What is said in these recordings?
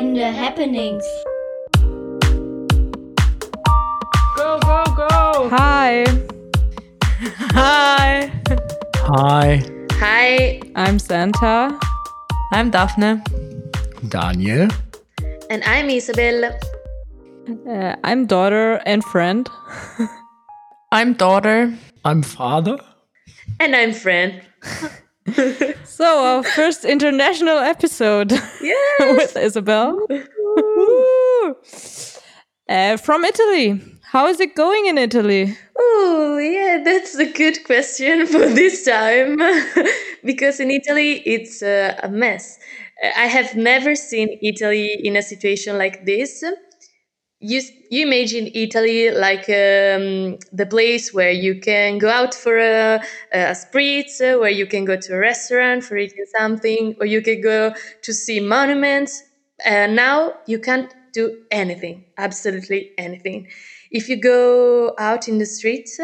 entscheidende Happenings. Go, go, go! Hi. Hi. Hi, Hi, I'm Santa. I'm Daphne. Daniel. and I'm Isabel. Uh, I'm daughter and friend. I'm daughter. I'm father. And I'm Fran. So, our first international episode yes! with Isabel. Uh, from Italy. How is it going in Italy? Oh, yeah, that's a good question for this time. because in Italy, it's uh, a mess. I have never seen Italy in a situation like this. You, you imagine Italy like um, the place where you can go out for a, a spritz, uh, where you can go to a restaurant for eating something, or you can go to see monuments. Uh, now you can't do anything, absolutely anything. If you go out in the streets,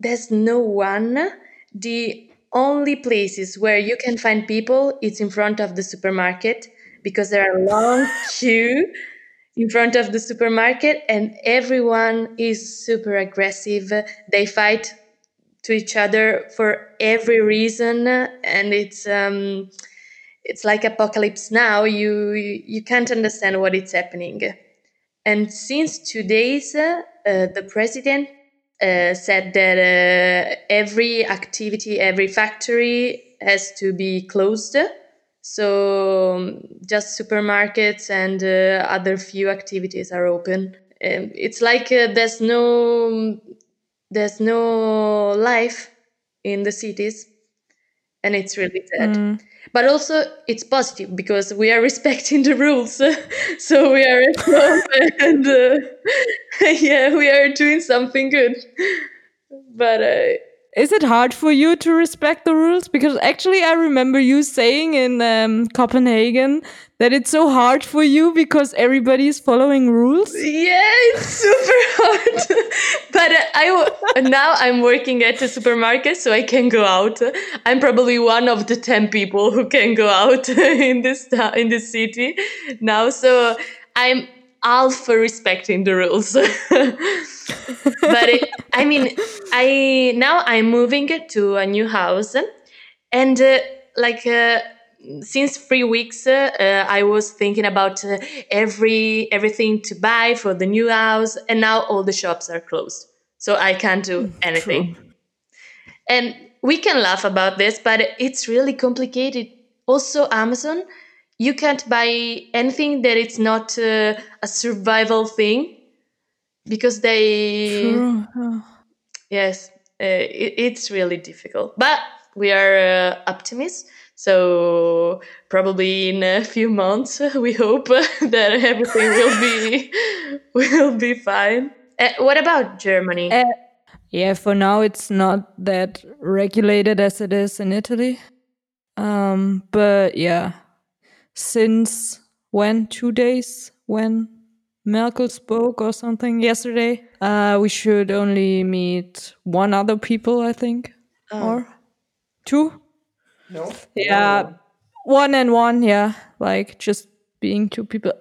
there's no one. The only places where you can find people is in front of the supermarket because there are long queue in front of the supermarket and everyone is super aggressive. They fight to each other for every reason and it's um it's like apocalypse now. You you can't understand what is happening. And since two days uh, the president uh, said that uh, every activity every factory has to be closed so um, just supermarkets and uh, other few activities are open. Um, it's like uh, there's no there's no life in the cities and it's really sad. But also it's positive because we are respecting the rules. So we are at home and uh, yeah we are doing something good. But uh, Is it hard for you to respect the rules? Because actually, I remember you saying in um, Copenhagen that it's so hard for you because everybody is following rules. yeah it's super hard but uh, i now i'm working at a supermarket so i can go out i'm probably one of the 10 people who can go out in this in this city now so i'm all for respecting the rules. But it, i mean i now i'm moving to a new house and uh, like uh, since three weeks uh, uh, i was thinking about uh, every everything to buy for the new house and now all the shops are closed so i can't do anything. And we can laugh about this but it's really complicated. Also amazon you can't buy anything that it's not uh, a survival thing because they yes uh, it, it's really difficult. But we are uh, optimists so probably in a few months we hope that everything will be will be fine. Uh, what about germany? Uh, yeah, for now it's not that regulated as it is in Italy. Um, but yeah, since when? Two days when Merkel spoke or something yesterday, uh, we should only meet one other people, I think, or two. No. Yeah, one and one. Yeah, like just being two people.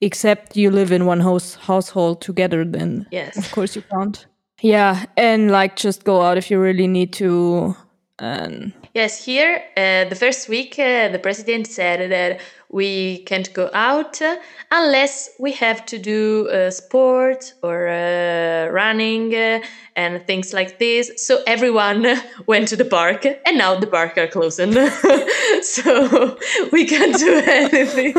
Except you live in one house household together, then Yes. of course you can't. Yeah, and like just go out if you really need to. And Yes, here, uh, the first week, uh, the president said that we can't go out uh, unless we have to do uh, sport or uh, running uh, and things like this. So everyone went to the park, and now the park are closing. so we can't do anything.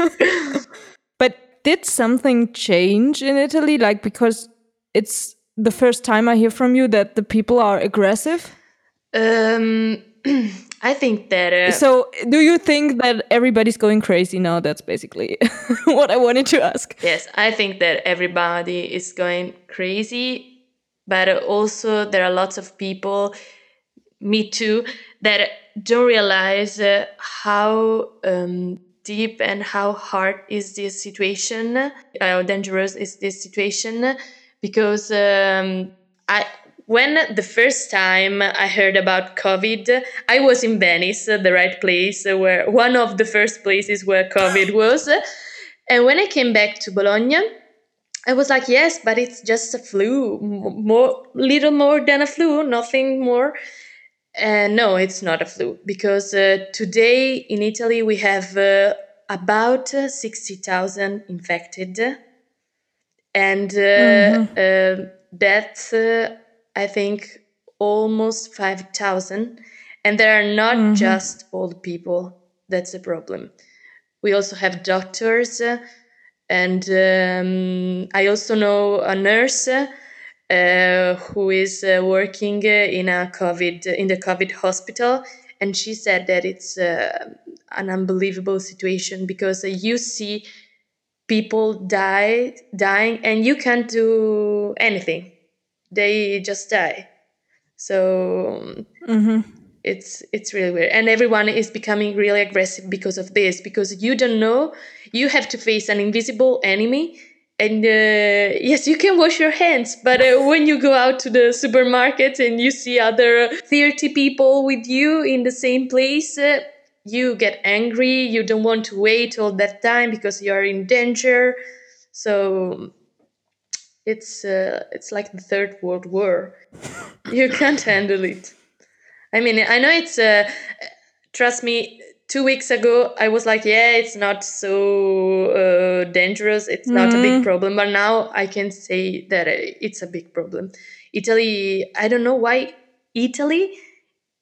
but did something change in Italy? Like because it's the first time I hear from you that the people are aggressive. um, I think that. Uh, So do you think that everybody's going crazy now? That's basically what I wanted to ask. Yes, I think that everybody is going crazy, but also there are lots of people, me too, that don't realize uh, how um, deep and how hard is this situation, how dangerous is this situation, because um, I. When the first time I heard about COVID, I was in Venice, the right place where one of the first places where COVID was And when I came back to Bologna, I was like, yes, but it's just a flu, more, little more than a flu, nothing more. And no, it's not a flu because uh, today in Italy we have uh, about uh, 60,000 infected. And uh, uh, that's, uh, I think, almost 5,000. And there are not just old people. That's the problem. We also have doctors. uh, and um, I also know a nurse uh, who is uh, working uh, in a COVID in the COVID hospital, and she said that it's uh, an unbelievable situation because uh, you see people die dying and you can't do anything; they just die. So um, it's it's really weird. And everyone is becoming really aggressive because of this because you don't know. You have to face an invisible enemy and uh, yes you can wash your hands but uh, when you go out to the supermarket and you see other 30 people with you in the same place uh, you get angry. You don't want to wait all that time because you are in danger. So it's uh, it's like the third world war you can't handle it I mean, I know it's. Uh, trust me. Two weeks ago, I was like, "Yeah, it's not so uh, dangerous. It's not a big problem." But now I can say that uh, it's a big problem. Italy. I don't know why Italy.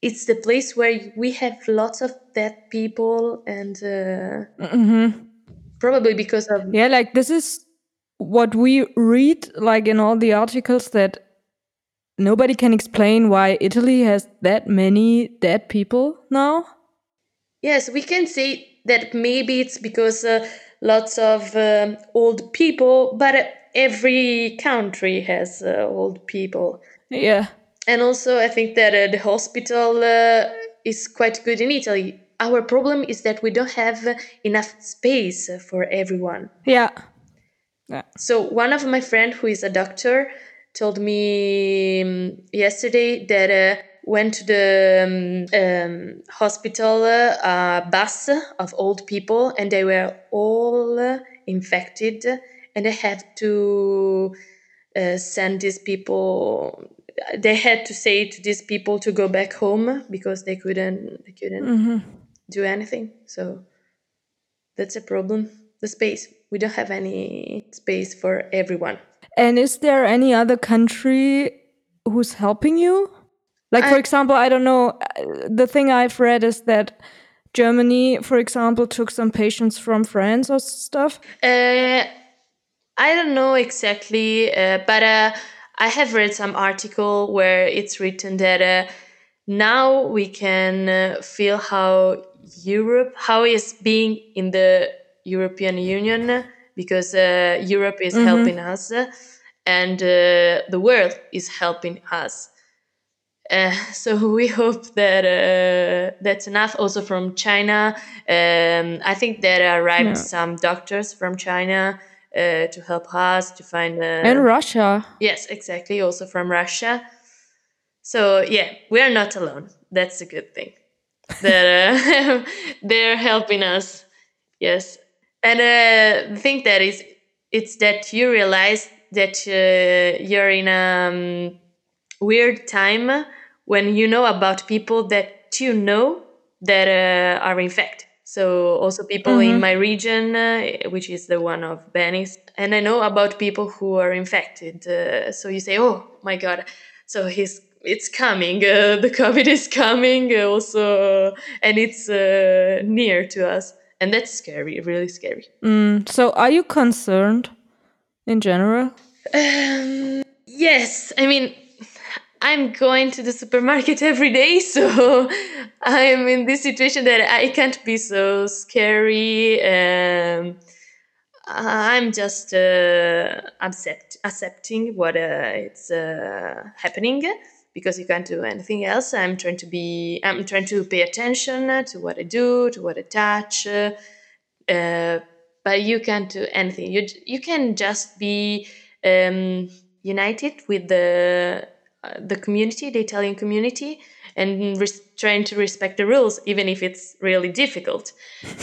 It's the place where we have lots of dead people, and uh, probably because of Yeah, like this is what we read, like in all the articles, that nobody can explain why Italy has that many dead people now. Yes, we can say that maybe it's because uh, lots of um, old people, but uh, every country has uh, old people. Yeah. And also, I think that uh, the hospital uh, is quite good in Italy. Our problem is that we don't have uh, enough space uh, for everyone. Yeah. Yeah. So one of my friend who is a doctor told me um, yesterday that uh, went to the um, um, hospital uh, a bus of old people and they were all infected and they had to uh, send these people they had to say to these people to go back home because they couldn't they couldn't do anything. So that's a problem the space we don't have any space for everyone And is there any other country who's helping you? Like, for example, I don't know. The thing I've read is that Germany, for example, took some patients from France or stuff. Uh, I don't know exactly, uh, but uh, I have read some article where it's written that uh, now we can uh, feel how Europe, how is being in the European Union, because uh, Europe is helping us, and uh, the world is helping us. Uh, so we hope that uh, that's enough. Also from China, um, I think there arrived Yeah. some doctors from China uh, to help us to find. Uh, And Russia. yes, exactly. Also from Russia. So yeah, we are not alone. That's a good thing. that uh, they're helping us. Yes, and uh, the thing that is, it's that you realize that uh, you're in a um, weird time when you know about people that you know that uh, are infected. So also people in my region, uh, which is the one of Venice, and I know about people who are infected. Uh, so you say, "Oh my God!" So he's it's coming. Uh, the COVID is coming uh, also, and it's uh, near to us, and that's scary, really scary. Mm, so, are you concerned in general? Um, yes, I mean, I'm going to the supermarket every day, so I'm in this situation that I can't be so scary. Um, I'm just uh, accept, accepting what uh, it's uh, happening because you can't do anything else. I'm trying to be, I'm trying to pay attention to what I do, to what I touch. Uh, uh, but you can't do anything. You you can just be um, united with the uh, the community, the Italian community, and res- trying to respect the rules, even if it's really difficult.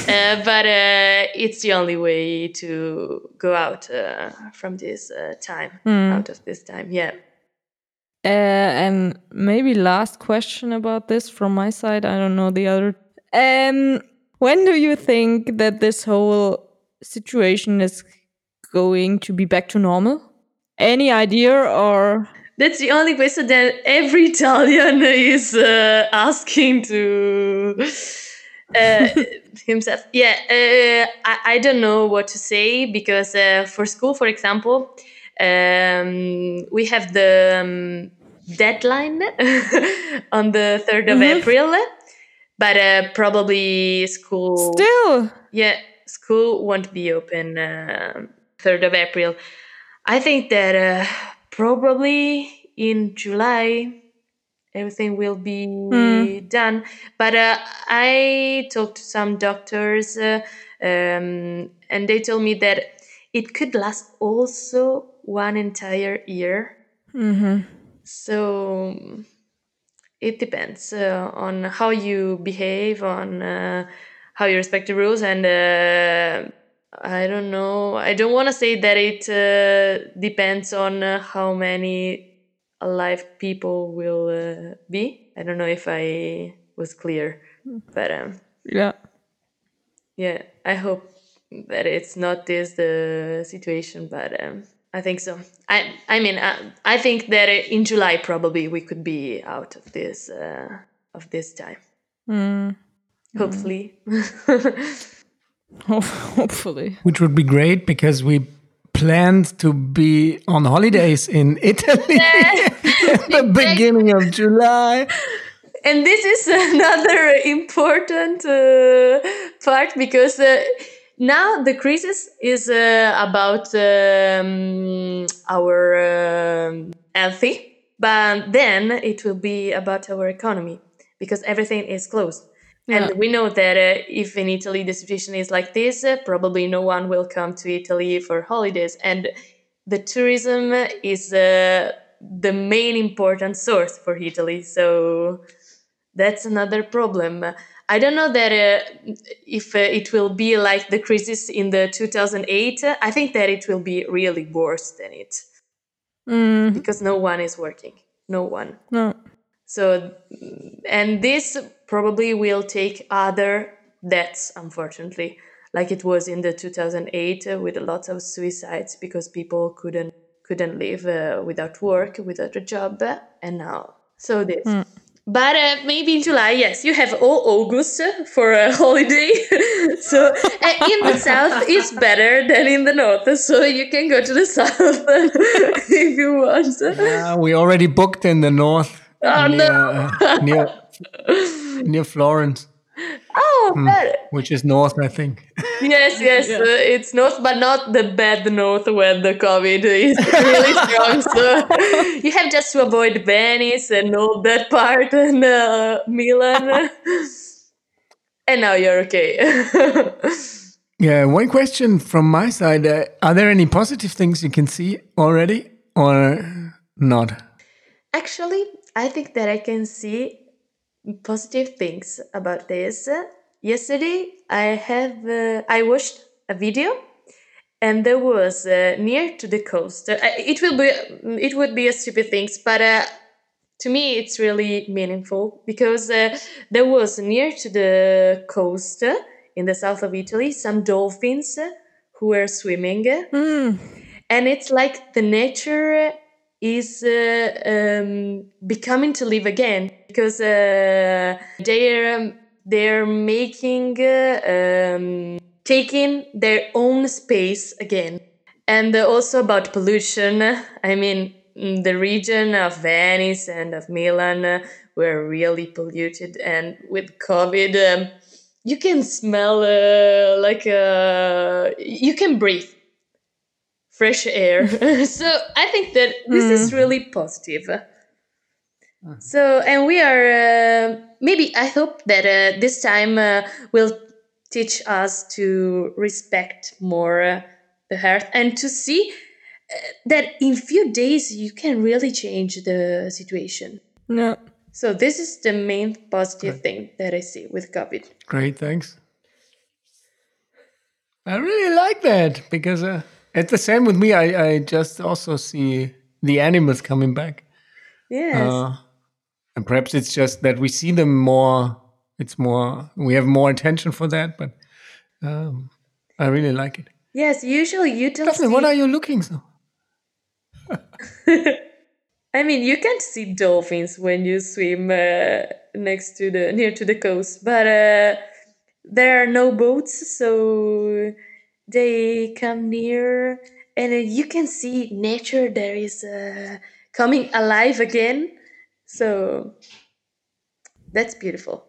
uh, but uh, it's the only way to go out uh, from this uh, time, out of this time. Yeah. Uh, and maybe last question about this from my side. I don't know the other. Um, when do you think that this whole situation is going to be back to normal? Any idea or? That's the only question that every Italian is uh, asking to uh, himself. Yeah, uh, I, I don't know what to say because uh, for school, for example, um, we have the um, deadline on the 3rd of April, but uh, probably school. Still, Yeah, school won't be open uh, 3rd of April. I think that uh, probably in July everything will be done. But uh, I talked to some doctors uh, um, and they told me that it could last also one entire year. So it depends uh, on how you behave, on uh, how you respect the rules, and uh, I don't know. I don't want to say that it uh, depends on uh, how many alive people will uh, be. I don't know if I was clear, but um, yeah. yeah, I hope that it's not this the situation, but um, I think so. I I mean, I, I think that in July probably we could be out of this uh, of this time. Hopefully. Hopefully. Which would be great because we planned to be on holidays in Italy at the beginning of July. and this is another important uh, part because uh, now the crisis is uh, about um, our um, healthy, but then it will be about our economy because everything is closed. And we know that uh, if in Italy the situation is like this, uh, probably no one will come to Italy for holidays. And the tourism is uh, the main important source for Italy. So that's another problem. I don't know that uh, if uh, it will be like the crisis in the 2008. I think that it will be really worse than it because no one is working. No one. No. So, and this probably will take other deaths, unfortunately, like it was in the 2008 uh, with lot of suicides because people couldn't couldn't live uh, without work, without a job, and now so this. But uh, maybe in July, yes, you have all August for a holiday. so uh, in the south, it's better than in the north. So you can go to the south if you want. Uh, we already booked in the north Oh, near, uh, near, near Florence, Oh, better. which is north, I think. Yes, yes, uh, it's north, but not the bad north where the COVID is really strong. So you have just to avoid Venice and all that part and uh, Milan. and now you're okay. Yeah, one question from my side. Uh, are there any positive things you can see already or not? Actually, I think that I can see positive things about this. Yesterday, I have uh, I watched a video, and there was uh, near to the coast. Uh, it will be it would be a stupid things, but uh, to me it's really meaningful because uh, there was near to the coast in the south of Italy some dolphins who were swimming, and it's like the nature is uh, um, becoming to live again because uh, they're um, they're making uh, um, taking their own space again. And also about pollution. I mean mm, the region of venice and of milan were really polluted and with covid um, you can smell uh, like uh, you can breathe fresh air. so I think that this is really positive. So, and we are uh, maybe I hope that uh, this time uh, will teach us to respect more uh, the earth and to see uh, that in few days you can really change the situation. No. So this is the main positive thing that I see with COVID. Great, thanks. I really like that because uh, it's the same with me. I, I just also see the animals coming back. Yes. Uh, and perhaps it's just that we see them more. It's more, we have more attention for that, but um, I really like it. yes, usually you don't Daphne, see what are you looking so? I mean, you can't see dolphins when you swim uh, next to the near to the coast, but uh, there are no boats, so they come near, and uh, you can see nature. There is uh, coming alive again, so that's beautiful.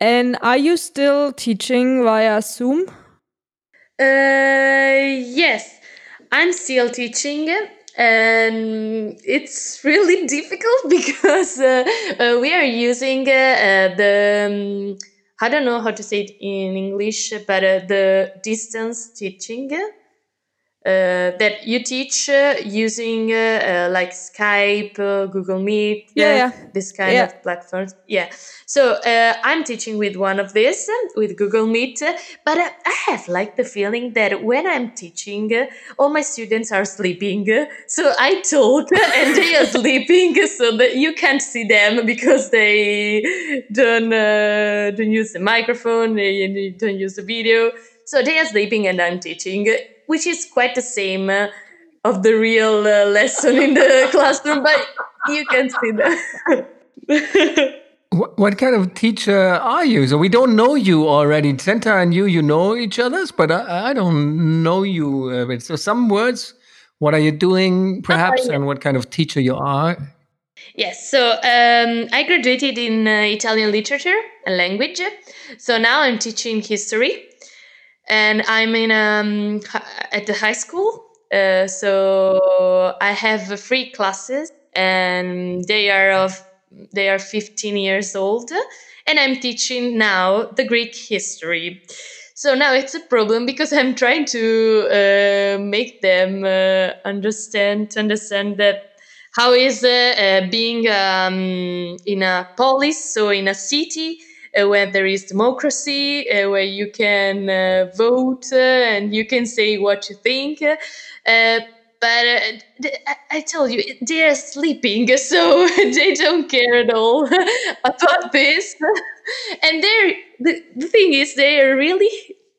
And are you still teaching via Zoom? Uh, yes, I'm still teaching, and it's really difficult because uh, uh, we are using uh, the um, I don't know how to say it in English, but uh, the distance teaching. Uh, that you teach uh, using uh, uh, like Skype, uh, Google Meet, Yeah, uh, yeah. this kind Yeah. of platforms. Yeah. So uh, I'm teaching with one of these uh, with Google Meet, uh, but uh, I have like the feeling that when I'm teaching, uh, all my students are sleeping. uh, So I talk uh, and they are sleeping, so that you can't see them because they don't uh, don't use the microphone, they don't use the video. So they are sleeping and I'm teaching, uh, which is quite the same. Uh, of the real uh, lesson in the classroom, but you can see that. What, what kind of teacher are you? So we don't know you already. Senta and you, you know each other's, but I, I don't know you. A bit. So some words. What are you doing, perhaps, and what kind of teacher you are? Yes, so um, I graduated in uh, Italian literature and language. So now I'm teaching history, and I'm in um, at the high school. Uh, so I have free classes, and they are of they are 15 years old, and I'm teaching now the Greek history. So now it's a problem because I'm trying to uh, make them uh, understand understand that how is uh, being um, in a polis, so in a city where there is democracy, uh, where you can uh, vote uh, and you can say what you think. Uh, but uh, I, tell you, they are sleeping, so they don't care at all about this. and they're the, the thing is, they are really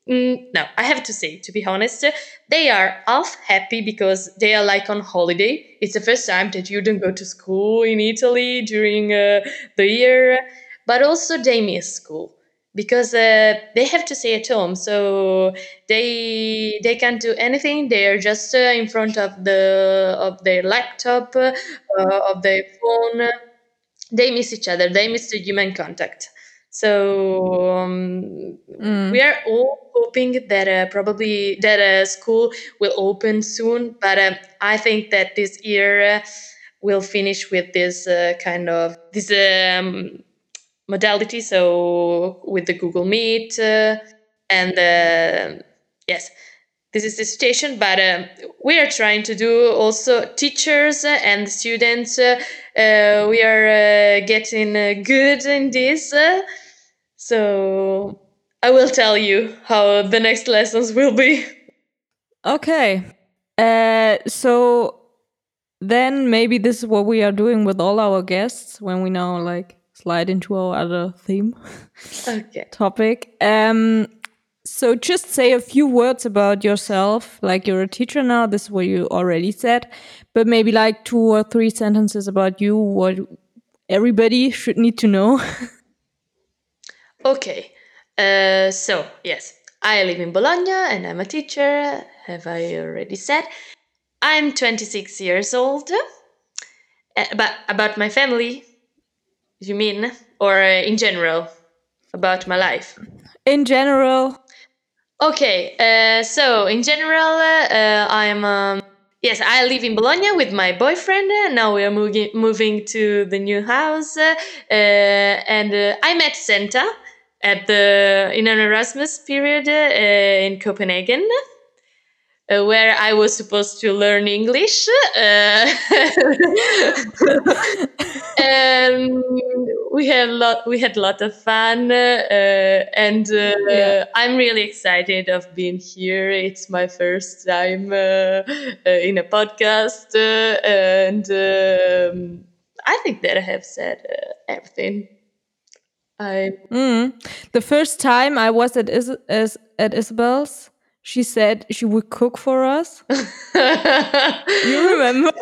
Mm, no, I have to say, to be honest, they are half happy because they are like on holiday. It's the first time that you don't go to school in Italy during uh, the year, but also they miss school because uh, they have to stay at home. So they they can't do anything. They are just uh, in front of the of their laptop, uh, of their phone. They miss each other. They miss the human contact. So um, we are all hoping that uh, probably that uh, school will open soon, but um, I think that this year uh, we'll finish with this uh, kind of this um, modality. So with the Google Meet uh, and uh, yes, this is the situation. But um, we are trying to do also teachers and students. Uh, uh, we are uh, getting uh, good in this. Uh, so I will tell you how the next lessons will be. Okay. Uh, so then maybe this is what we are doing with all our guests when we know like slide into our other theme Okay. topic. Um, so just say a few words about yourself. Like you're a teacher now. This is what you already said, but maybe like two or three sentences about you. What everybody should need to know. Okay. Uh, so, yes, I live in Bologna and I'm a teacher, have I already said. I'm 26 years old. Uh, but about my family, you mean? Or uh, in general? About my life? In general, Okay, uh, so in general, uh, I'm um, yes, I live in Bologna with my boyfriend. Now we are moving moving to the new house, uh, and uh, I met Santa at the in an Erasmus period uh, in Copenhagen. Uh, where I was supposed to learn English. Uh, and we had a lot. We had a lot of fun, uh, and uh, Yeah. I'm really excited of being here. It's my first time uh, uh, in a podcast, uh, and um, I think that I have said uh, everything. I Mm. The first time I was at Is- at Isabel's, she said she would cook for us. You remember?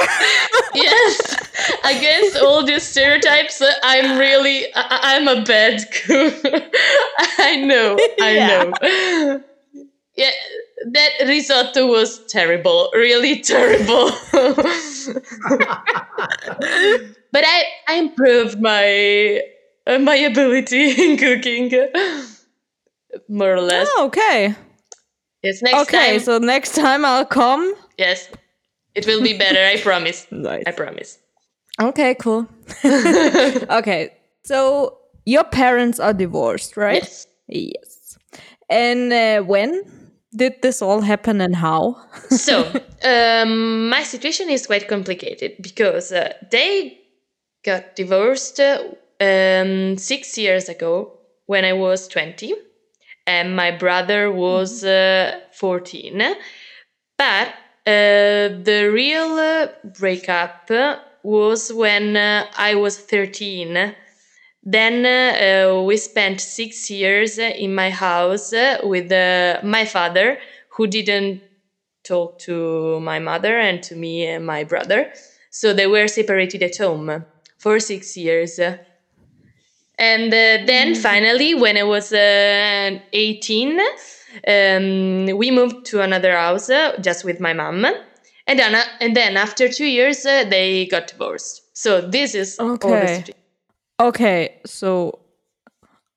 yes against all these stereotypes i'm really I- i'm a bad cook i know i Yeah. know yeah that risotto was terrible really terrible but i i improved my uh, my ability in cooking more or less Oh, okay. Yes next okay, time so next time I'll come. yes it will be better i promise Nice. i promise Okay, cool. okay, so your parents are divorced, right? yes Yes. And uh, when did this all happen and how? so um, my situation is quite complicated because uh, they got divorced uh, um, six years ago when I was 20 and my brother was uh, 14. But uh, the real uh, breakup was when uh, I was 13. Then uh, we spent six years in my house uh, with my father, who didn't talk to my mother and to me and my brother. So they were separated at home for six years. And uh, then finally, when I was uh, 18, um, we moved to another house uh, just with my mom. And then, uh, and then after two years, uh, they got divorced. So this is all the Okay. situation. Okay, so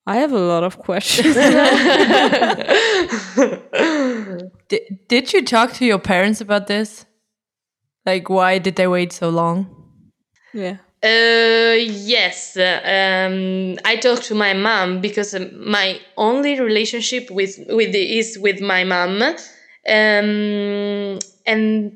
I have a lot of questions. Di- did you talk to your parents about this? Like, why did they wait so long? yeah. Uh, yes, uh, um, I talked to my mom because um, my only relationship with with the, is with my mom, um, and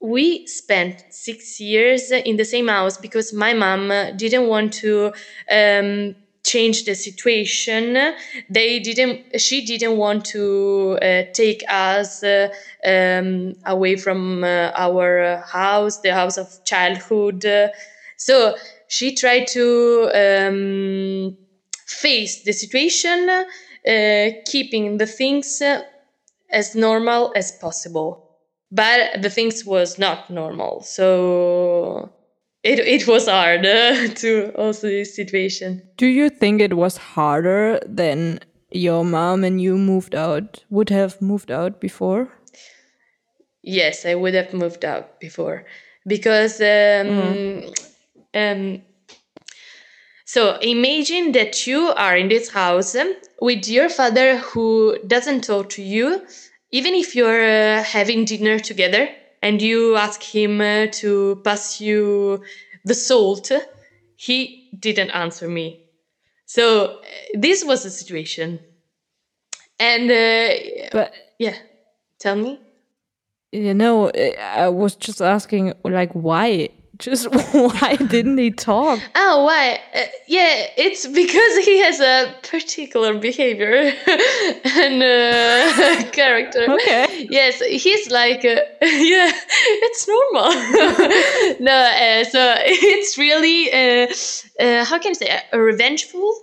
we spent six years in the same house because my mom didn't want to um, change the situation. They didn't. She didn't want to uh, take us uh, um, away from uh, our house, the house of childhood. So she tried to um, face the situation, uh, keeping the things uh, as normal as possible. But the things was not normal, so it it was hard uh, to also this situation. Do you think it was harder than your mom and you moved out, would have moved out before? Yes, I would have moved out before because um, um, so imagine that you are in this house with your father who doesn't talk to you, even if you're uh, having dinner together and you ask him uh, to pass you the salt, he didn't answer me. So uh, this was the situation. And uh, But yeah, tell me. you know, I was just asking, like, why? Just why didn't he talk? Oh, why? Uh, yeah, it's because he has a particular behavior and uh, character. Okay. Yes, he's like, uh, yeah, it's normal. no, uh, so it's really, uh, uh, how can I say, a revengeful?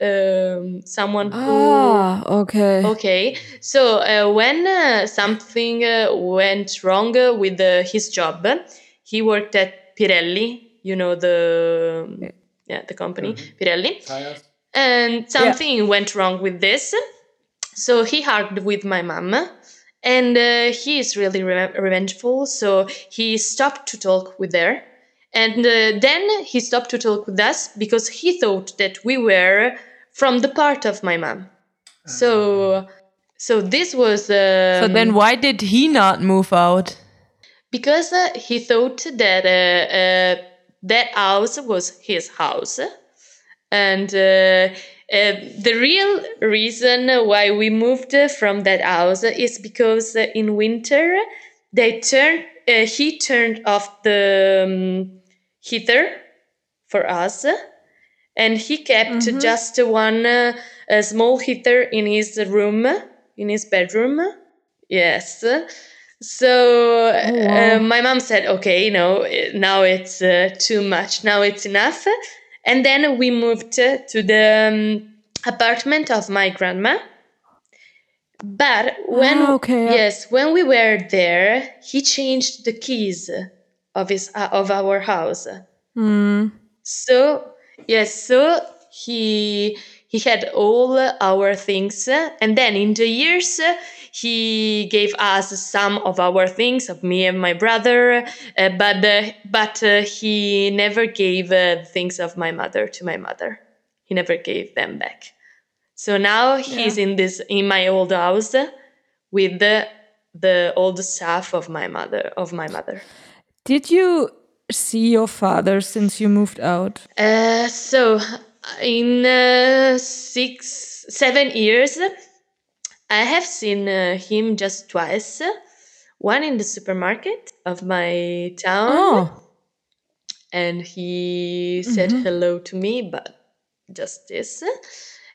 Um, someone who Ah, okay. Okay, so uh, when uh, something uh, went wrong uh, with uh, his job, he worked at Pirelli. You know the yeah the company Pirelli, and something went wrong with this. So he argued with my mom, and uh, he is really re- revengeful. So he stopped to talk with her, and uh, then he stopped to talk with us because he thought that we were from the part of my mom. So, so this was. Um, So then, why did he not move out? Because uh, he thought that uh, uh, that house was his house, and uh, uh, the real reason why we moved from that house is because in winter they turned uh, he turned off the um, heater for us. And he kept just one uh, small heater in his room in his bedroom. Yes so uh, my mom said okay you know, now it's uh, too much. Now it's enough. And then we moved to the um, apartment of my grandma. But when Ah, okay. yes when we were there he changed the keys of his uh, of our house. Mm. so yes, so he he had all our things, and then in the years uh, he gave us some of our things of me and my brother, uh, but uh, but uh, he never gave uh, things of my mother to my mother. He never gave them back. So now he's in this in my old house with the the old stuff of my mother of my mother. Did you see your father since you moved out? Uh, so in uh, six, seven years, I have seen uh, him just twice. One in the supermarket of my town, Oh, and he said hello to me, but just this.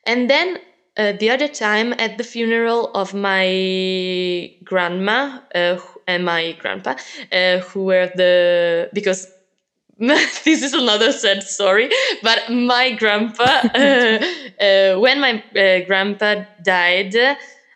And then uh, the other time at the funeral of my grandma uh, and my grandpa, uh, who were the because this is another sad story. But my grandpa, uh, uh, when my uh, grandpa died,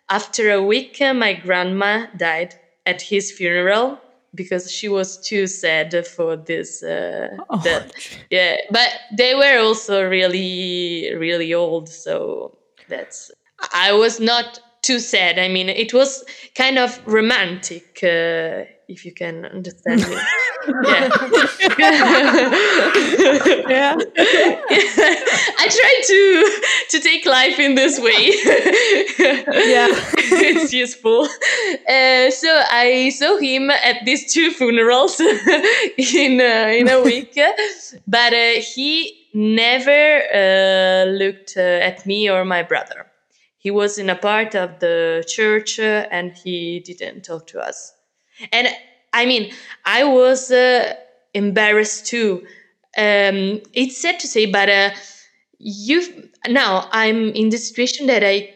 after a week, uh, my grandma died at his funeral because she was too sad for this uh, death. Yeah, but they were also really, really old, so that's. I was not too sad. I mean, it was kind of romantic, uh, if you can understand me. yeah. yeah. I try to to take life in this way. Yeah. it's useful. Uh, so I saw him at these two funerals in uh, in a week, but uh, he never uh, looked uh, at me or my brother. He was in a part of the church uh, and he didn't talk to us. And I mean, I was uh, embarrassed too. Um, it's sad to say, but uh, you now I'm in the situation that I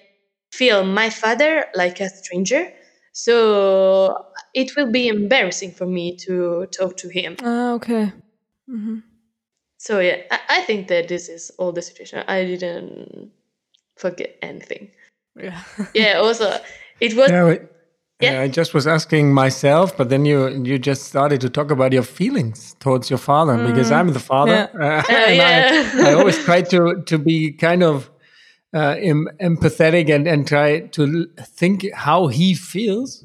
feel my father like a stranger. So it will be embarrassing for me to talk to him. Ah, okay. So yeah, I, I think that this is all the situation. I didn't forget anything. Yeah. Yeah. Also, it was Yeah, wait. Yeah. Yeah, I just was asking myself, but then you you just started to talk about your feelings towards your father because I'm the father, uh, and yeah. I, I always try to to be kind of uh, em- empathetic and and try to l- think how he feels.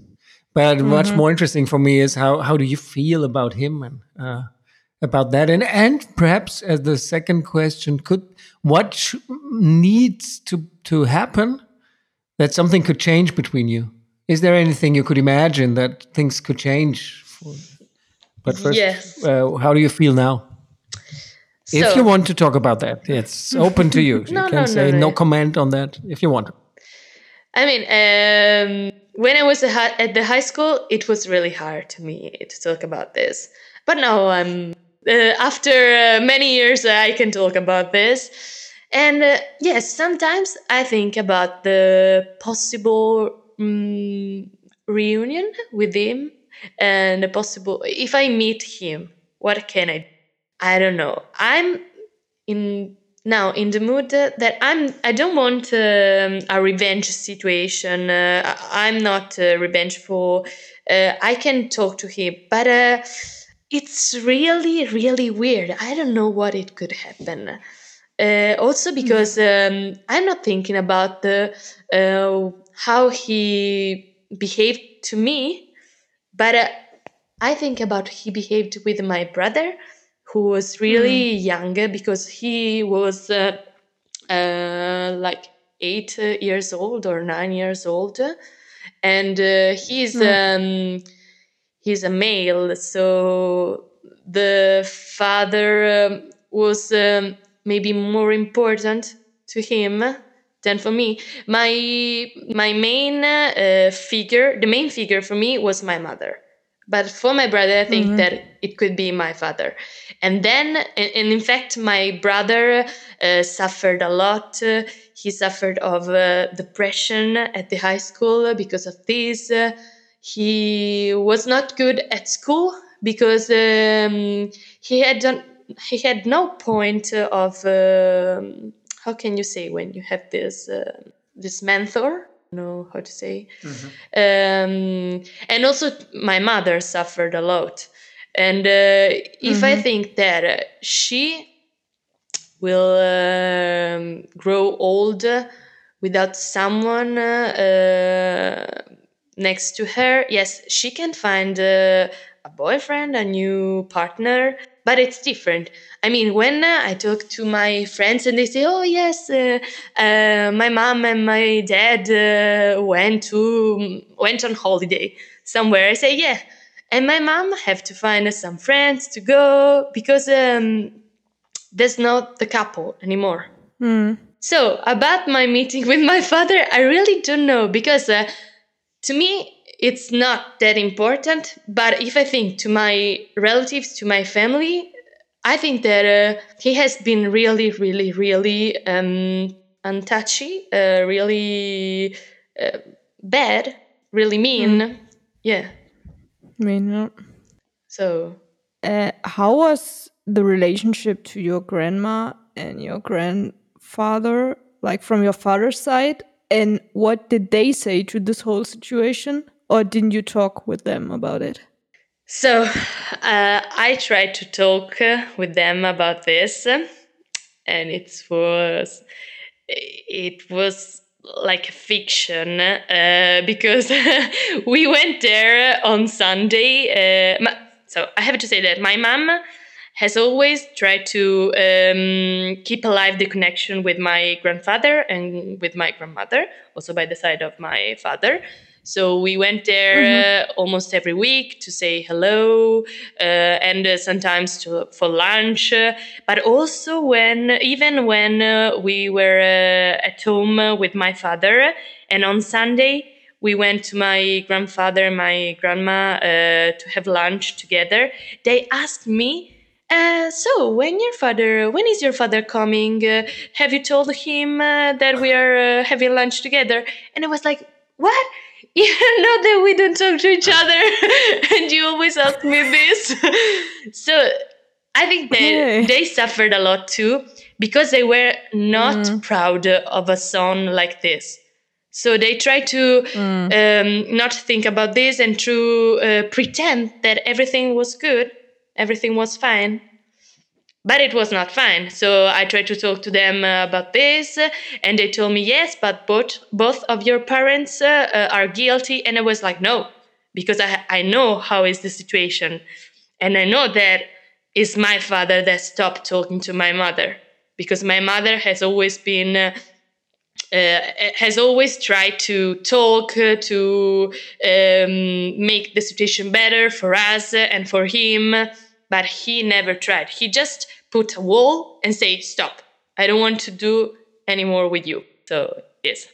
But much more interesting for me is how how do you feel about him and uh, about that, and and perhaps as the second question, could what sh- needs to to happen that something could change between you? Is there anything you could imagine that things could change? For, but first, Yes. uh, how do you feel now? if you want to talk about that, it's open to you. you No, can no, say no. no comment on that if you want. I mean, um, when I was at the high school, it was really hard to me to talk about this. But now I'm uh, after uh, many years, I can talk about this. And uh, yes, sometimes I think about the possible mm, reunion with him and the possible if I meet him, what can I? I don't know. I'm in now in the mood that I'm I don't want um, a revenge situation. Uh, I'm not uh, revengeful. Uh, I can talk to him, but uh, it's really really weird. I don't know what it could happen. Uh, also because um, I'm not thinking about the uh, how he behaved to me, but uh, I think about he behaved with my brother, who was really young because he was uh, uh, like eight years old or nine years old, and uh, he's um, he's a male, so the father um, was um, maybe more important to him than for me. My my main uh, figure, the main figure for me was my mother. But for my brother, I think that it could be my father. And then, and and in fact, my brother uh, suffered a lot. Uh, he suffered of uh, depression at the high school because of this. He was not good at school because um, he had done, he had no point of um how can you say when you have this uh, this mentor know how to say? Um, and also my mother suffered a lot. And uh, if i think that she will um, grow old without someone uh, next to her yes she can find uh, a boyfriend a new partner but it's different. I mean when uh, i talk to my friends and they say oh yes uh, uh, my mom and my dad uh, went to went on holiday somewhere. I say yeah. And my mom have to find some friends to go because um, there's not the couple anymore. So about my meeting with my father i really don't know because uh, to me it's not that important but if i think to my relatives to my family i think that uh, he has been really really really um untouchy uh, really uh, bad really mean yeah I mean, yeah. so Uh, how was the relationship to your grandma and your grandfather, like from your father's side? And what did they say to this whole situation? Or didn't you talk with them about it? So uh, I tried to talk with them about this, and it was it was like a fiction uh, because we went there on Sunday. Uh, so I have to say that my mom has always tried to um, keep alive the connection with my grandfather and with my grandmother, also by the side of my father. So we went there uh, almost every week to say hello uh, and uh, sometimes to, for lunch. uh, but also when, even when uh, we were uh, at home with my father, and on Sunday we went to my grandfather and my grandma uh, to have lunch together. They asked me uh, so when your father when is your father coming uh, have you told him uh, that we are uh, having lunch together and i was like what you know that we don't talk to each other and you always ask me this so i think that Okay. they suffered a lot too because they were not proud of a son like this so they try to um, not think about this and to uh, pretend that everything was good, everything was fine. But it was not fine. So I tried to talk to them uh, about this, and they told me yes, but both both of your parents uh, uh, are guilty. And I was like, no, because I I know how is the situation, and I know that it's my father that stopped talking to my mother because my mother has always been. Uh, uh, has always tried to talk uh, to um, make the situation better for us and for him but he never tried. He just put a wall and say stop. I don't want to do anymore with you. So yes.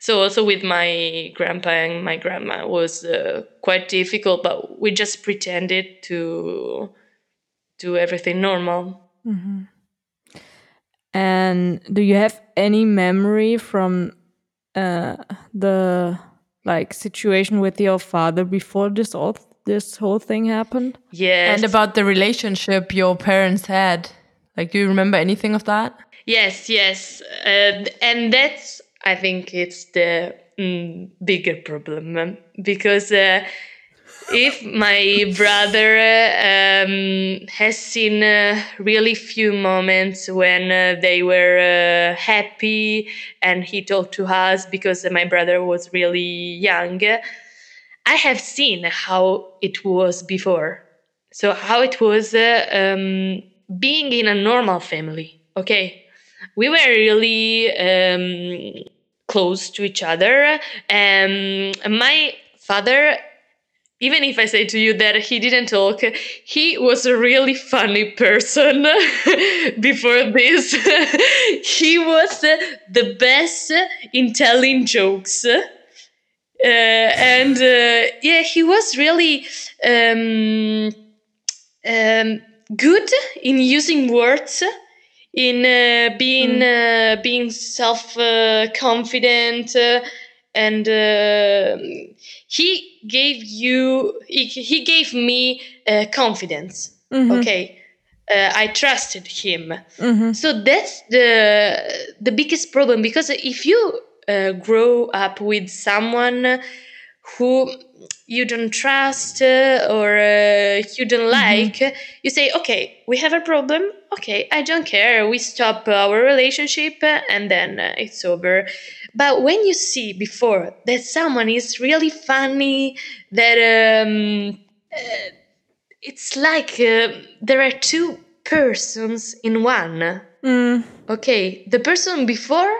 So also with my grandpa and my grandma was uh, quite difficult but we just pretended to do everything normal. And do you have any memory from uh, the like situation with your father before this all this whole thing happened? yes And about the relationship your parents had. Like, do you remember anything of that? Yes, yes, uh, and that's I think it's the mm, bigger problem um, because uh, if my brother um, has seen uh, really few moments when uh, they were uh, happy and he talked to us because my brother was really young, I have seen how it was before. So how it was uh, um, being in a normal family. Okay, we were really um, close to each other. Um, my father even if I say to you that he didn't talk, he was a really funny person before this. he was the best in telling jokes. Uh, and uh, yeah, he was really um, um, good in using words, in uh, being uh, being self uh, confident, uh, and uh, he gave you he, he gave me uh, confidence. Okay, uh, I trusted him. So that's the the biggest problem because if you uh, grow up with someone who you don't trust uh, or uh, you don't like, you say, okay, we have a problem. Okay, I don't care. We stop our relationship and then uh, it's over. But when you see before that someone is really funny, that um, uh, it's like uh, there are two persons in one. Okay, the person before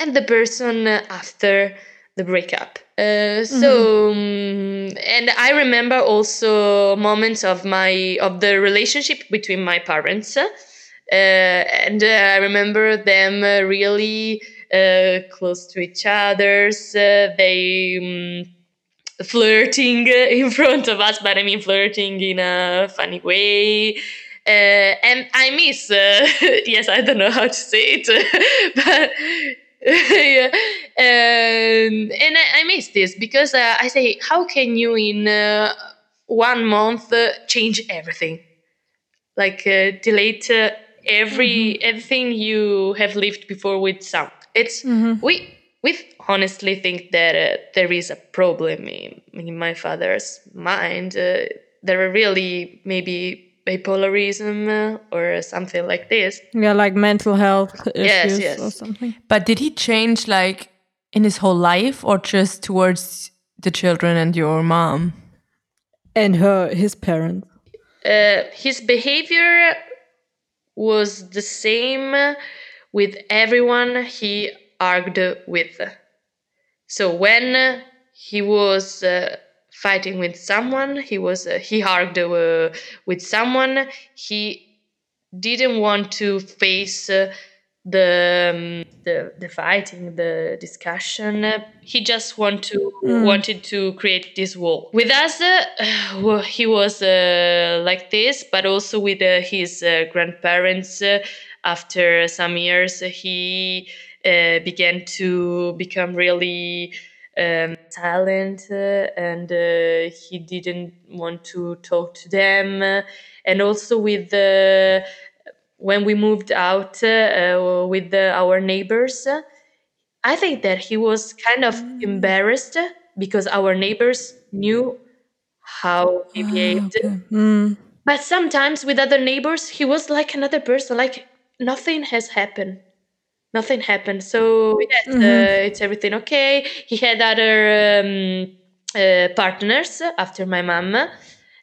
and the person after the breakup. Uh, so um, and I remember also moments of my of the relationship between my parents, uh, and uh, I remember them really uh, close to each other's. Uh, they. Um, flirting in front of us, but I mean flirting in a funny way. Uh, and I miss, uh, yes, I don't know how to say it, but yeah. Um, and I, I miss this because uh, I say, how can you in uh, one month uh, change everything? Like uh, delete uh, every everything you have lived before with some. It's we we honestly think that uh, there is a problem in, in my father's mind. Uh, there are really maybe bipolarism uh, or something like this. Yeah, like mental health Yes, issues yes. or something. But did he change like in his whole life or just towards the children and your mom? And her, his parents. uh, his behavior was the same with everyone he argued with. So when he was uh, fighting with someone, he was uh, he argued uh, with someone. He didn't want to face uh, the, um, the the fighting, the discussion. He just want to wanted to create this wall. With us, uh, he was uh, like this, but also with uh, his uh, grandparents. Uh, after some years, he uh, began to become really um, silent uh, and uh, he didn't want to talk to them. And also with the when we moved out uh, with the, our neighbors, I think that he was kind of embarrassed because our neighbors knew how he behaved. Mm. But sometimes with other neighbors, he was like another person, like nothing has happened. Nothing happened. So yes, uh, it's everything okay. He had other um, uh, partners after my mom,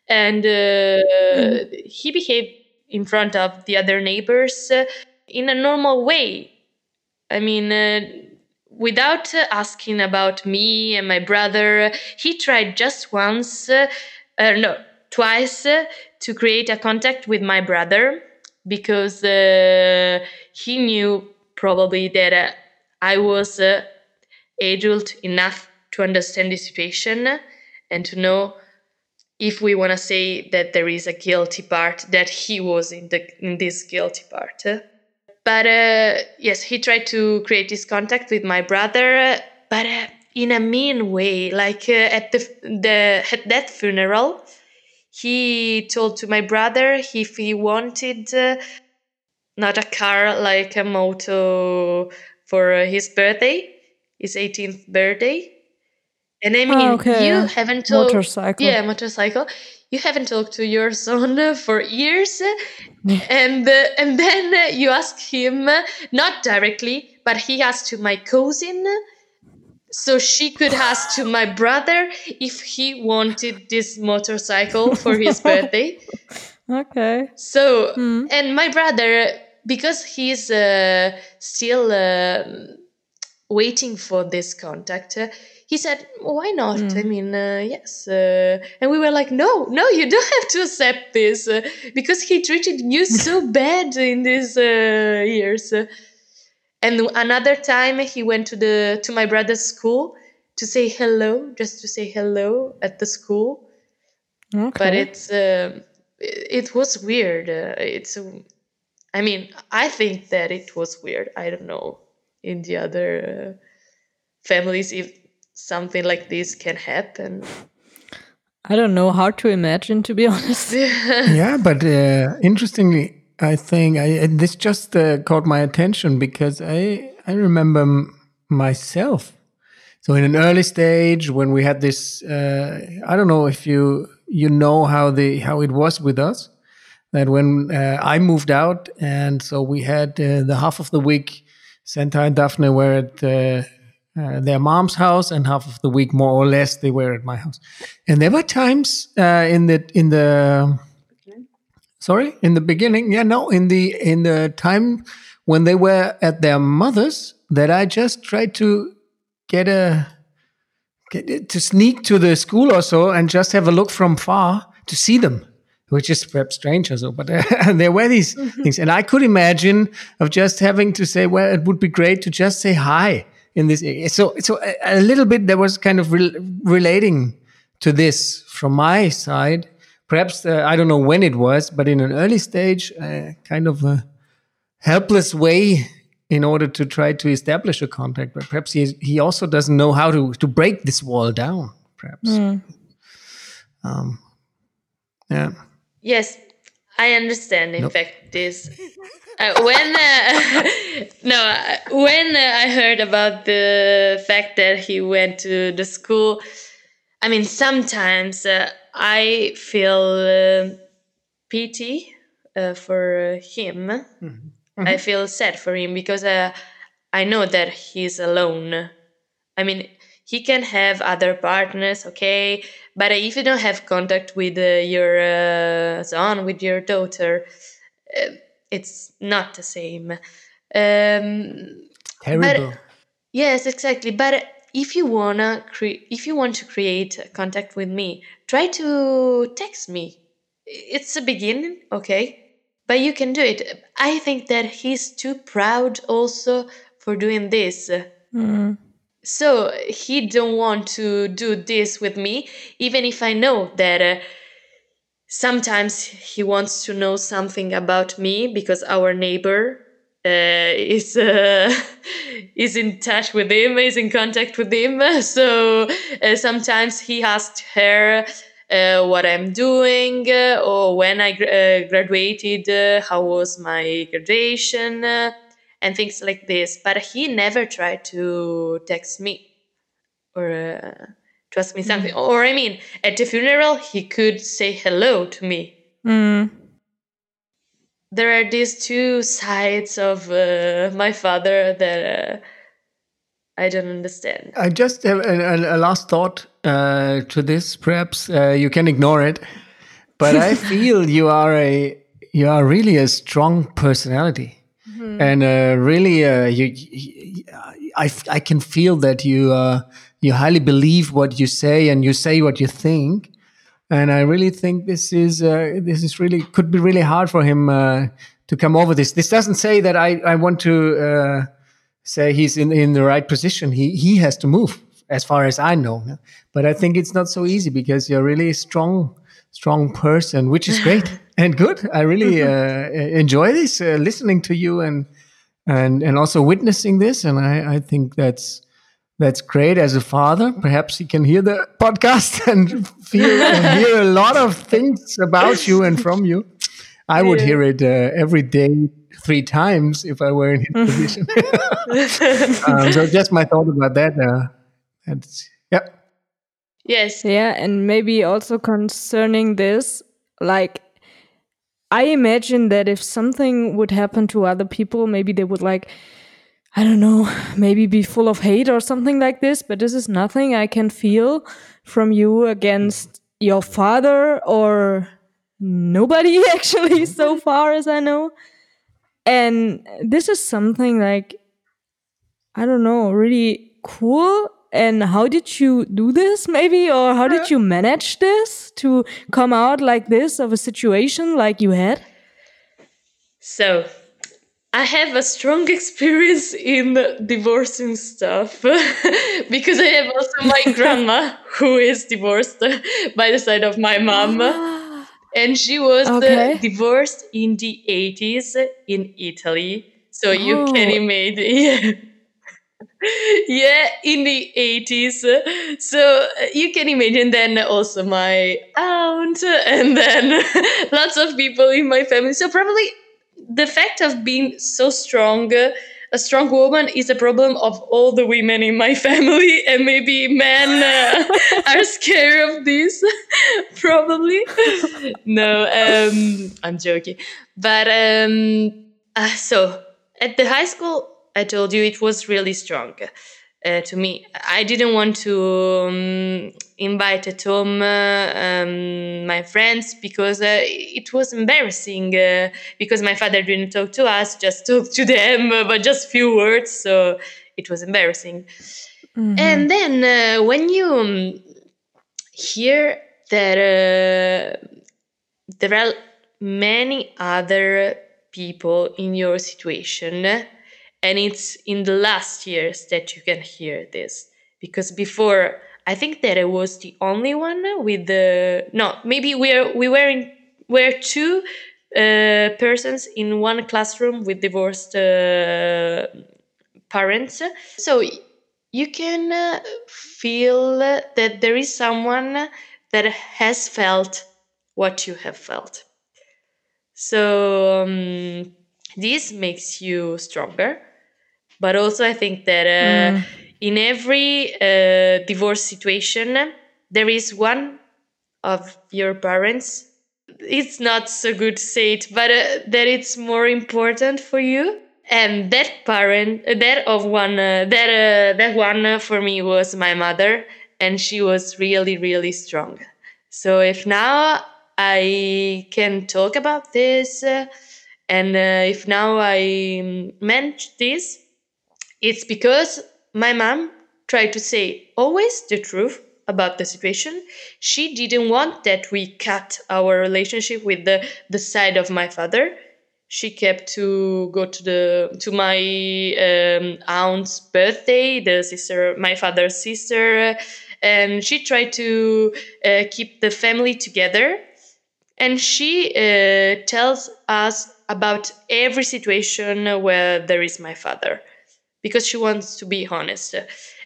and uh, he behaved in front of the other neighbors uh, in a normal way. I mean, uh, without asking about me and my brother, he tried just once, uh, uh, no, twice, uh, to create a contact with my brother because uh, he knew probably that uh, I was uh, adult enough to understand the situation and to know if we want to say that there is a guilty part that he was in the in this guilty part. But uh, yes he tried to create this contact with my brother but uh, in a mean way like uh, at the the at that funeral he told to my brother if he wanted uh, not a car like a moto for uh, his birthday his 18th birthday and i mean Ah, okay. you haven't told Motorcycle. yeah motorcycle you haven't talked to your son for years and uh, and then you ask him not directly but he asked to my cousin so she could ask to my brother if he wanted this motorcycle for his birthday Okay. so and my brother because he's uh, still um waiting for this contact. Uh, he said, "Why not? I mean, uh, yes." Uh, and we were like, "No, no, you don't have to accept this uh, because he treated you so bad in these uh, years." And another time, he went to the to my brother's school to say hello, just to say hello at the school. Okay. But it's uh, it, was weird. Uh, it's, I mean, I think that it was weird. I don't know in the other uh, families if something like this can happen. I don't know how to imagine, to be honest. yeah, but uh, interestingly, I think I, this just uh, caught my attention because I I remember m- myself. So in an early stage, when we had this, uh, I don't know if you you know how the how it was with us. That when uh, I moved out, and so we had uh, the half of the week, Santa and Daphne were at uh, uh, their mom's house, and half of the week, more or less, they were at my house. And there were times uh, in the in the sorry in the beginning yeah no in the in the time when they were at their mothers that i just tried to get a get to sneak to the school or so and just have a look from far to see them which is perhaps strange or so but uh, there were these things and i could imagine of just having to say well it would be great to just say hi in this area. so so a, a little bit there was kind of rel relating to this from my side perhaps uh, I don't know when it was, but in an early stage, uh, kind of a helpless way in order to try to establish a contact. But perhaps he he also doesn't know how to to break this wall down. Perhaps. Um, yeah. Yes, I understand. In Nope. fact, this uh, when uh, no, uh, when uh, I heard about the fact that he went to the school, I mean, sometimes uh, I feel uh, pity uh, for him. I feel sad for him because uh, I know that he's alone. I mean, he can have other partners, okay, but if you don't have contact with uh, your uh, son, with your daughter, uh, it's not the same. Um, Terrible. Yes, exactly. But if you wanna cre- if you want to create contact with me, try to text me. It's a beginning, okay? But you can do it. I think that he's too proud also for doing this. So he don't want to do this with me, even if I know that uh, sometimes he wants to know something about me because our neighbor uh, is uh, is in touch with him, is in contact with him. So uh, sometimes he asked her uh, what I'm doing uh, or when I gra- graduated, how was my graduation, and things like this. But he never tried to text me or uh, to ask me something. Or I mean, at the funeral, he could say hello to me Mm. there are these two sides of uh, my father that uh, I don't understand. I just have a, a, a last thought uh, to this. Perhaps uh, you can ignore it, but I feel you are a you are really a strong personality, and uh, really uh, you, you- I I can feel that you uh, you highly believe what you say and you say what you think, and I really think this is uh, this is really could be really hard for him uh, to come over this. This doesn't say that I I want to. Uh, say he's in, in the right position. He he has to move, as far as I know. But I think it's not so easy because you're really a strong, strong person, which is great and good. I really uh, enjoy this, uh, listening to you and and and also witnessing this. And I I think that's that's great as a father. Perhaps he can hear the podcast and feel hear a lot of things about you and from you. I would hear it uh, every day three times if I were in his position. um, so just my thought about that. Uh, that's, yeah. Yes, Yeah, and maybe also concerning this, like I imagine that if something would happen to other people, maybe they would like I don't know, maybe be full of hate or something like this, but this is nothing I can feel from you against your father or nobody actually so far as I know. And this is something like I don't know, really cool. And how did you do this, maybe, or how did you manage this to come out like this of a situation like you had? So, I have a strong experience in divorcing stuff because I have also my grandma who is divorced by the side of my mom. And she was uh, Okay. divorced in the 80s in Italy. So you can Oh. imagine. Yeah, in the 80s. So uh, you can imagine then also my aunt and then lots of people in my family. So probably the fact of being so strong, a strong woman, is a problem of all the women in my family, and maybe men uh, are scared of this. probably no, um, I'm joking. But um, uh, so at the high school, I told you it was really strong. Uh, to me, I didn't want to um, invite at home uh, um, my friends because uh, it was embarrassing. Uh, because my father didn't talk to us, just talked to them, uh, but just few words. So it was embarrassing. And then uh, when you um, hear that uh, there are many other people in your situation, and it's in the last years that you can hear this. Because before, I think that I was the only one with the no, maybe we're we were in we're two uh, persons in one classroom with divorced uh, parents. So you can uh, feel that there is someone that has felt what you have felt. So um, this makes you stronger. But also, I think that uh, in every uh, divorce situation, there is one of your parents. It's not so good to say it, but uh, that it's more important for you. And that parent, uh, that of one, uh, that uh, that one uh, for me was my mother, and she was really, really strong. So if now I can talk about this, uh, and uh, if now I um, meant this, it's because my mom tried to say always the truth about the situation. She didn't want that we cut our relationship with the, the side of my father. She kept to go to the to my um, aunt's birthday, the sister, my father's sister, and she tried to uh, keep the family together and she uh, tells us about every situation where there is my father because she wants to be honest.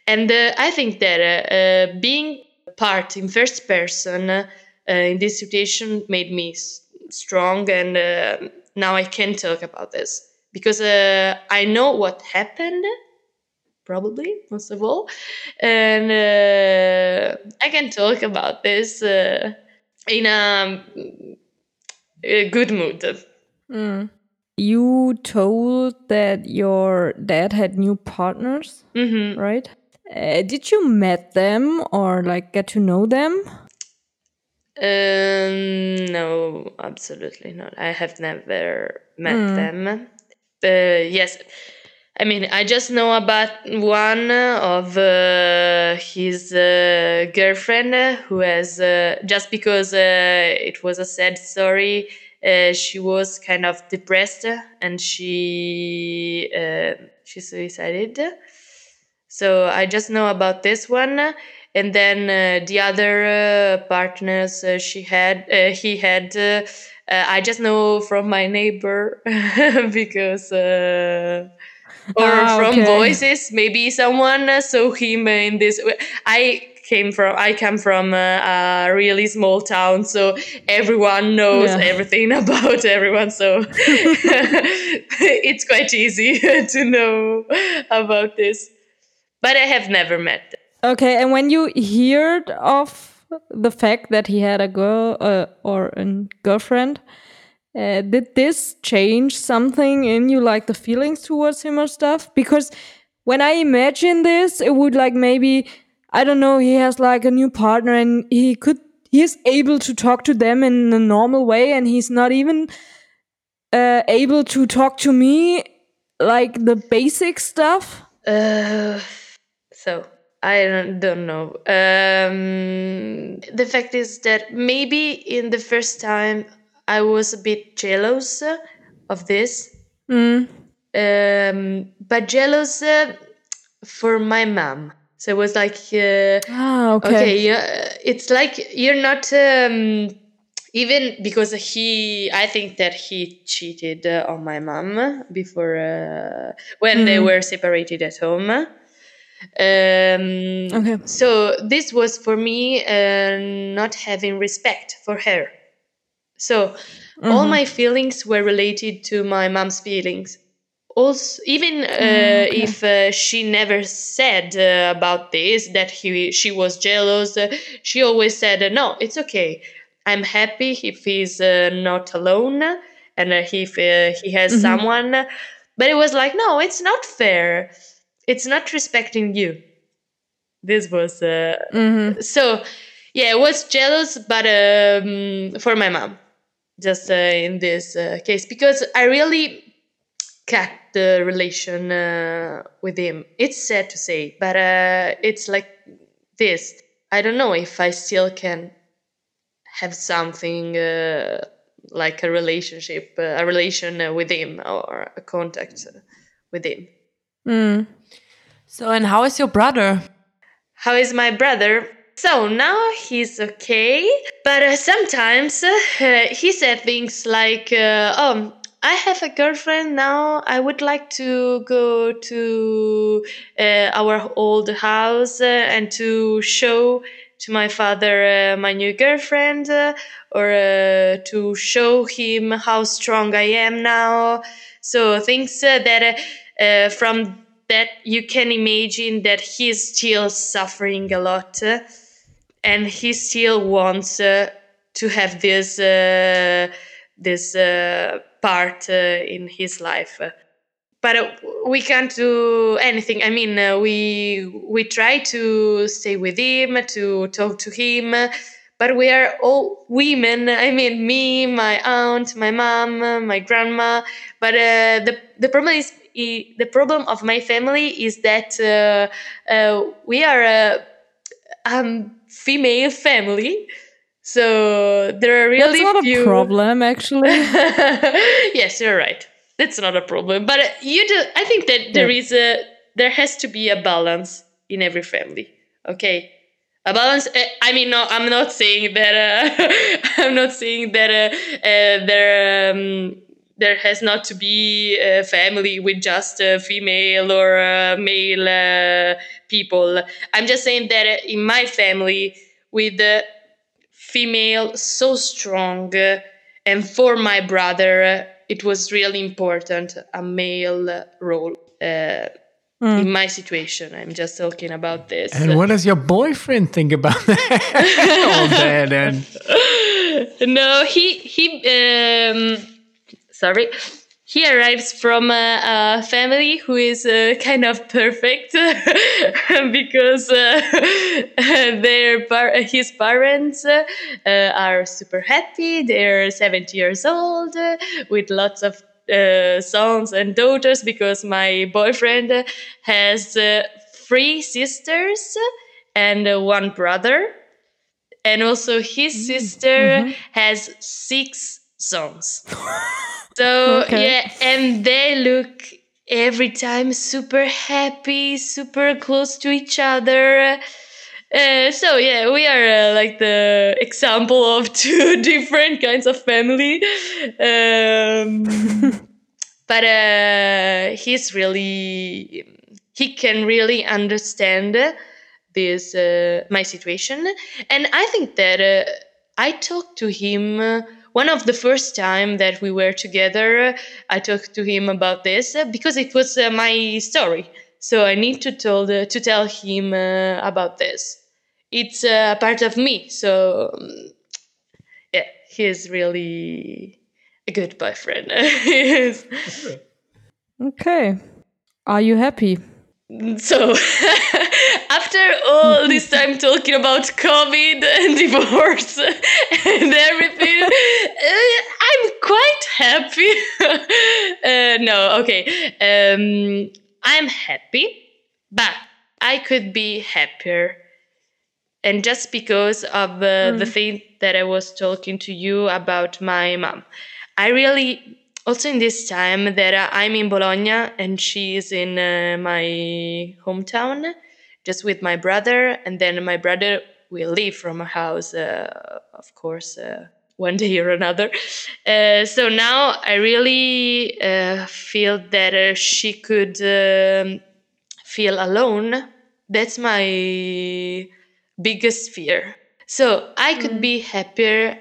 And uh, i think that uh, uh, being part in first person uh, in this situation made me s- strong and uh, now i can talk about this. Because i know what happened probably most of all and uh, i can talk about this uh, in a, a good mood You told that your dad had new partners, hmm right? Uh, did you met them or like get to know them? Um, no, absolutely not. I have never met them. Uh, yes, I mean, I just know about one of uh, his uh, girlfriend who has, uh, just because uh, it was a sad story, uh, she was kind of depressed and she uh, she suicided. So I just know about this one, and then uh, the other uh, partners uh, she had, uh, he had. Uh, uh, I just know from my neighbor because, uh, or Ah, from okay. voices. Maybe someone saw him in this. I came from. I come from uh, a really small town, so everyone knows Yeah. everything about everyone. So it's quite easy to know about this but I have never met them. Okay, and when you heard of the fact that he had a girl uh, or a girlfriend, uh, did this change something in you, like the feelings towards him or stuff? Because when I imagine this, it would like maybe I don't know. He has like a new partner, and he could he is able to talk to them in a normal way, and he's not even uh, able to talk to me like the basic stuff. Uh, so I don't, don't know. Um, the fact is that maybe in the first time I was a bit jealous of this, Mm. um, but jealous uh, for my mom. So it was like, uh, Ah, okay. okay, it's like you're not um, even because he. I think that he cheated uh, on my mom before uh, when they Mhm. were separated at home. Um, Okay. So this was for me uh, not having respect for her. So all Mhm. my feelings were related to my mom's feelings. Also, even uh, okay. if uh, she never said uh, about this that he she was jealous, uh, she always said, uh, "No, it's okay. I'm happy if he's uh, not alone and uh, if uh, he has Mhm. someone." But it was like, "No, it's not fair. It's not respecting you." This was uh, Mhm. so yeah, I was jealous, but um, for my mom, just uh, in this uh, case, because I really cut the relation uh, with him. It's sad to say, but uh, it's like this. I don't know if I still can have something uh, like a relationship, uh, a relation uh, with him, or a contact uh, with him. Mm. So, and how is your brother? How is my brother? So now he's okay, but uh, sometimes uh, he said things like, uh, "Oh, I have a girlfriend now. I would like to go to uh, our old house uh, and to show to my father uh, my new girlfriend, uh, or uh, to show him how strong I am now." So things uh, that from that you can imagine that he's still suffering a lot and he still wants to have this this part uh, in his life. But uh, we can't do anything. I mean uh, we we try to stay with him to talk to him but we are all women. I mean me my aunt my mom my grandma. But uh, the the problem is the problem of my family is that uh, uh, we are a um, female family so there are really That's not few a problem, actually. yes, you're right. That's not a problem. But uh, you do. I think that there Yeah. is a there has to be a balance in every family. Okay, a balance. uh, I mean, no, I'm not saying that. Uh, I'm not saying that uh, uh, there. Um, there has not to be a family with just female or male uh, people. I'm just saying that in my family, with uh, female so strong and for my brother it was really important a male role uh, Mm. in my situation i'm just talking about this And what does your boyfriend think about that? All that and no he he um sorry he arrives from a, a family who is uh, kind of perfect because uh, their par- his parents uh, are super happy. They're 70 years old with lots of uh, sons and daughters because my boyfriend has uh, three sisters and one brother and also his sister has six sons. So Okay. yeah, and they look every time super happy, super close to each other. Uh, so yeah, we are uh, like the example of two different kinds of family. Um, but uh, he's really he can really understand this uh, my situation and i think that uh, i talked to him uh, one of the first time that we were together i talked to him about this uh, because it was uh, my story so i need to tell the, to tell him uh, about this it's a part of me so um, yeah he's really a good boyfriend Okay. Are you happy? So, after all this time talking about COVID and divorce and everything, uh, I'm quite happy. uh, no, okay. Um, I'm happy but I could be happier. And just because of uh, the thing that I was talking to you about my mom, I really also in this time that I'm in Bologna and she is in uh, my hometown, just with my brother, and then my brother will leave from a house, uh, of course, uh, one day or another. Uh, so now I really uh, feel that uh, she could um, feel alone. That's my biggest fear. So I could be happier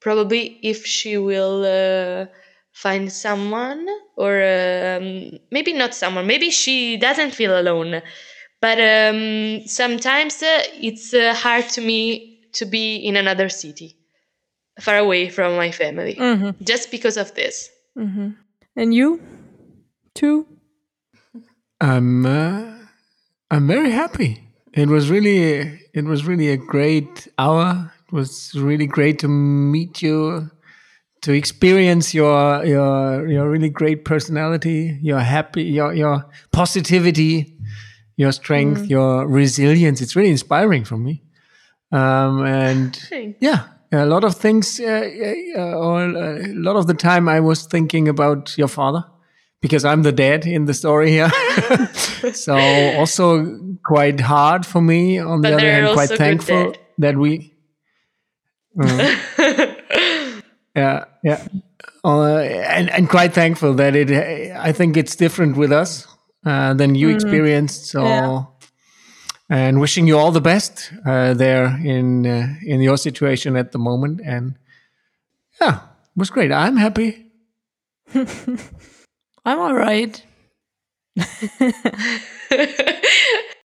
probably if she will uh, find someone or um, maybe not someone maybe she doesn't feel alone but um, sometimes uh, it's uh, hard to me to be in another city far away from my family just because of this And you? too? I'm uh, I'm very happy. It was really it was really a great hour. It was really great to meet you, to experience your your your really great personality, your happy your your positivity, your strength, your resilience. It's really inspiring for me. Um, and Thanks. yeah, a lot of things. Uh, uh, or uh, a lot of the time, I was thinking about your father because I'm the dad in the story here. so also quite hard for me. On the other hand, quite thankful that we. Mm. yeah, yeah, uh, and and quite thankful that it. I think it's different with us uh, than you experienced. So. Yeah. And wishing you all the best uh, there in uh, in your situation at the moment, and yeah, it was great. I'm happy. I'm all right.